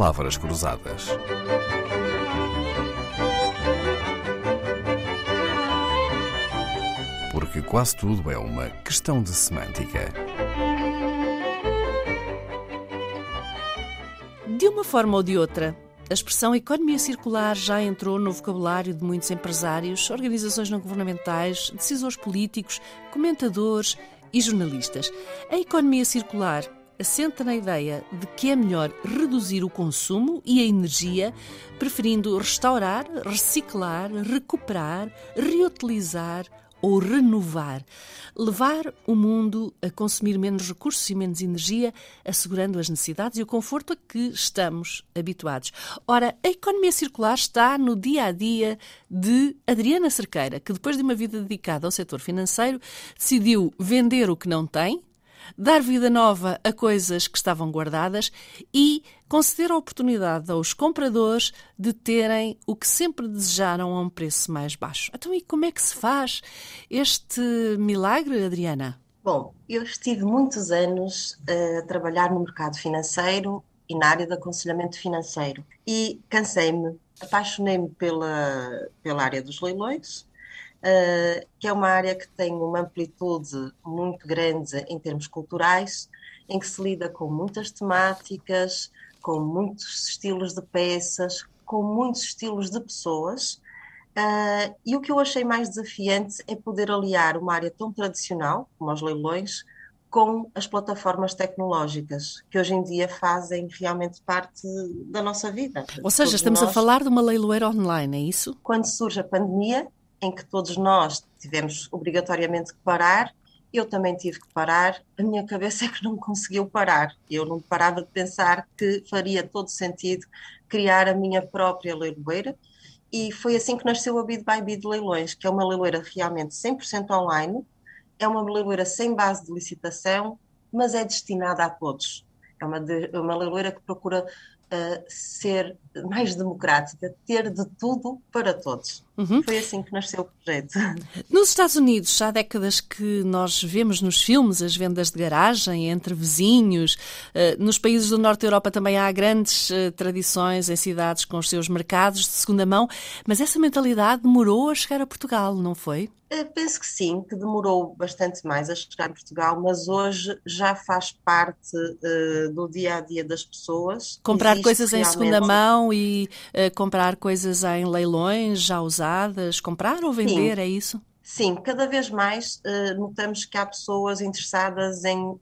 palavras cruzadas. Porque quase tudo é uma questão de semântica. De uma forma ou de outra, a expressão economia circular já entrou no vocabulário de muitos empresários, organizações não governamentais, decisores políticos, comentadores e jornalistas. A economia circular assenta na ideia de que é melhor reduzir o consumo e a energia, preferindo restaurar, reciclar, recuperar, reutilizar ou renovar, levar o mundo a consumir menos recursos e menos energia, assegurando as necessidades e o conforto a que estamos habituados. Ora, a economia circular está no dia a dia de Adriana Cerqueira, que depois de uma vida dedicada ao setor financeiro, decidiu vender o que não tem, dar vida nova a coisas que estavam guardadas e conceder a oportunidade aos compradores de terem o que sempre desejaram a um preço mais baixo. Então, e como é que se faz este milagre, Adriana? Bom, eu estive muitos anos a trabalhar no mercado financeiro e na área de aconselhamento financeiro e cansei-me, apaixonei-me pela, pela área dos leilões uh, que é uma área que tem uma amplitude muito grande em termos culturais, em que se lida com muitas temáticas, com muitos estilos de peças, com muitos estilos de pessoas. Uh, e o que eu achei mais desafiante é poder aliar uma área tão tradicional, como os leilões, com as plataformas tecnológicas, que hoje em dia fazem realmente parte da nossa vida. Ou seja, estamos nós, a falar de uma leiloeira online, é isso? Quando surge a pandemia, em que todos nós tivemos obrigatoriamente que parar, eu também tive que parar, a minha cabeça é que não conseguiu parar. Eu não parava de pensar que faria todo sentido criar a minha própria leiloeira, e foi assim que nasceu a Bid by Bid Leilões, que é uma leiloeira realmente 100% online, é uma leiloeira sem base de licitação, mas é destinada a todos. É uma, de, uma leiloeira que procura uh, ser mais democrática, ter de tudo para todos. Uhum. Foi assim que nasceu o projeto. Nos Estados Unidos, há décadas que nós vemos nos filmes as vendas de garagem entre vizinhos. Eh, nos países do norte da Europa também há grandes eh, tradições em cidades com os seus mercados de segunda mão, mas essa mentalidade demorou a chegar a Portugal, não foi? Penso que sim, que demorou bastante mais a chegar a Portugal, mas hoje já faz parte uh, do dia a dia das pessoas. Comprar Existe coisas realmente... em segunda mão e uh, comprar coisas em leilões já usadas comprar ou vender, Sim. é isso? Sim, cada vez mais uh, notamos que há pessoas interessadas em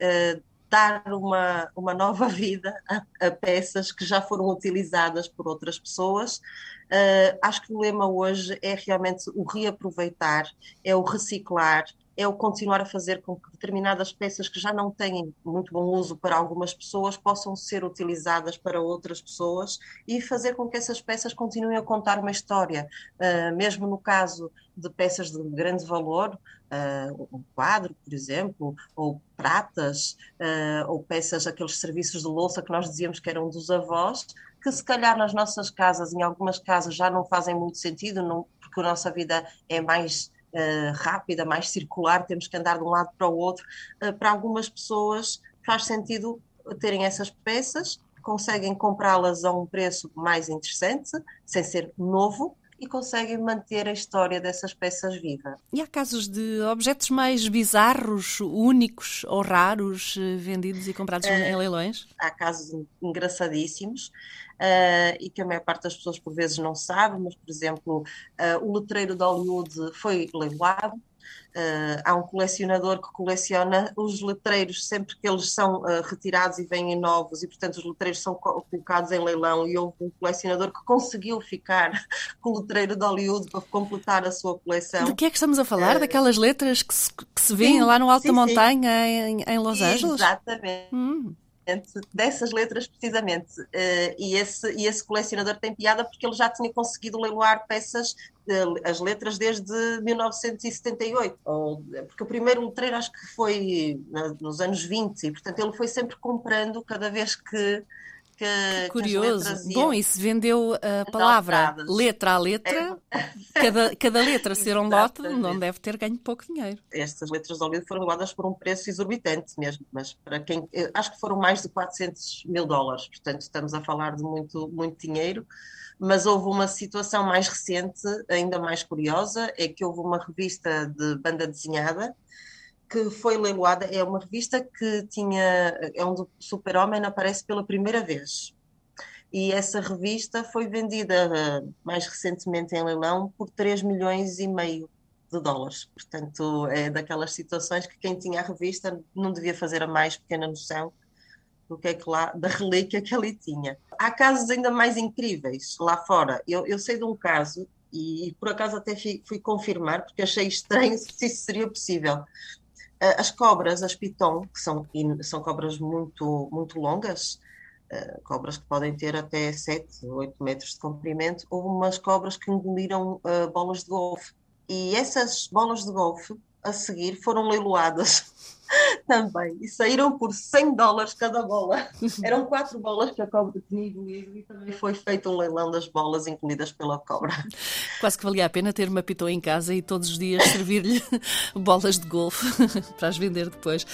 dar uma, uma nova vida a, a, peças que já foram utilizadas por outras pessoas. Uh, acho que o lema hoje é realmente o reaproveitar, é o reciclar, é o continuar a fazer com que determinadas peças que já não têm muito bom uso para algumas pessoas possam ser utilizadas para outras pessoas e fazer com que essas peças continuem a contar uma história. Uh, mesmo no caso de peças de grande valor, uh, um quadro, por exemplo, ou pratas, uh, ou peças, aqueles serviços de louça que nós dizíamos que eram dos avós, que se calhar nas nossas casas, em algumas casas, já não fazem muito sentido, não, porque a nossa vida é mais uh, rápida, mais circular, temos que andar de um lado para o outro. Uh, para algumas pessoas faz sentido terem essas peças, conseguem comprá-las a um preço mais interessante, sem ser novo, e conseguem manter a história dessas peças viva. E há casos de objetos mais bizarros, únicos ou raros eh, vendidos e comprados uh, em leilões? Há casos engraçadíssimos uh, e que a maior parte das pessoas por vezes não sabe, mas, por exemplo, uh, o letreiro de Hollywood foi leiloado, Uh, há um colecionador que coleciona os letreiros sempre que eles são uh, retirados e vêm novos, e portanto os letreiros são colocados em leilão. E houve um colecionador que conseguiu ficar com o letreiro de Hollywood para completar a sua coleção. Do que é que estamos a falar? Uh, Daquelas letras que se, que se vêem lá no alto sim, da montanha em, em, Los Angeles? Exatamente. Hum dessas letras precisamente. Uh, e, esse, e esse colecionador tem piada porque ele já tinha conseguido leiloar peças, uh, as letras desde 1978, ou, porque o primeiro letreiro acho que foi nos anos 20, e portanto ele foi sempre comprando cada vez que que. que curioso. Bom, e se vendeu a palavra letra a letra, é. cada, cada letra ser um lote, não deve ter ganho pouco dinheiro. Estas letras de óleo foram levadas por um preço exorbitante mesmo, mas para quem. Acho que foram mais de 400 mil dólares, portanto, estamos a falar de muito, muito dinheiro mas houve uma situação mais recente, ainda mais curiosa, é que houve uma revista de banda desenhada que foi leiloada, é uma revista que tinha, é onde o Super-Homem aparece pela primeira vez. E essa revista foi vendida uh, mais recentemente em leilão por 3 milhões e meio de dólares. Portanto, é daquelas situações que quem tinha a revista não devia fazer a mais pequena noção do que é que lá, da relíquia que ali tinha. Há casos ainda mais incríveis lá fora. Eu, eu sei de um caso, e por acaso até fui, fui, confirmar, porque achei estranho se isso seria possível. As cobras, as piton, que são, são cobras muito, muito longas, Uh, cobras que podem ter até 7, 8 metros de comprimento, houve umas cobras que engoliram uh, bolas de golfe. E essas bolas de golfe, a seguir, foram leiloadas também. E saíram por 100 dólares cada bola. Eram quatro bolas que a cobra tinha engolido e também foi feito um leilão das bolas engolidas pela cobra. Quase que valia a pena ter uma pitou em casa e todos os dias servir-lhe bolas de golfe para as vender depois.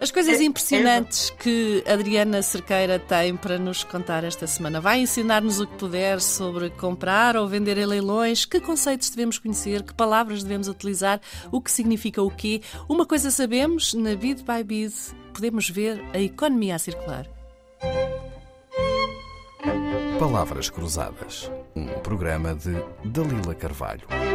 As coisas é, impressionantes que Adriana Cerqueira tem para nos contar esta semana. Vai ensinar-nos o que puder sobre comprar ou vender em leilões, que conceitos devemos conhecer, que palavras devemos utilizar, o que significa o quê. Uma coisa sabemos, na Bid by Bid podemos ver a economia a circular. Palavras Cruzadas, um programa de Dalila Carvalho.